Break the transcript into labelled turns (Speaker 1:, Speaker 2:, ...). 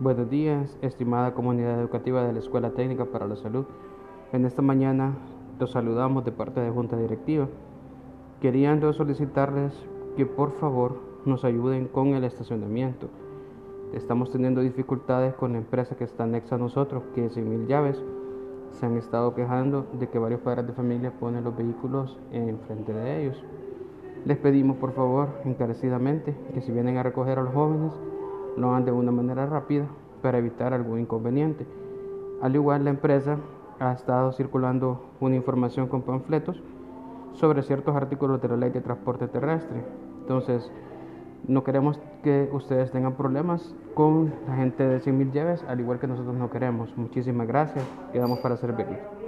Speaker 1: Buenos días, estimada comunidad educativa de la Escuela Técnica para la Salud. En esta mañana los saludamos de parte de Junta Directiva. Queriendo solicitarles que por favor nos ayuden con el estacionamiento. Estamos teniendo dificultades con la empresa que está anexa a nosotros, que es Mil Llaves. Se han estado quejando de que varios padres de familia ponen los vehículos enfrente de ellos. Les pedimos por favor encarecidamente que si vienen a recoger a los jóvenes, lo hagan de una manera rápida para evitar algún inconveniente. Al igual, la empresa ha estado circulando una información con panfletos sobre ciertos artículos de la ley de transporte terrestre. Entonces, no queremos que ustedes tengan problemas con la gente de 100.000 llaves, al igual que nosotros no queremos. Muchísimas gracias. Quedamos para servirles.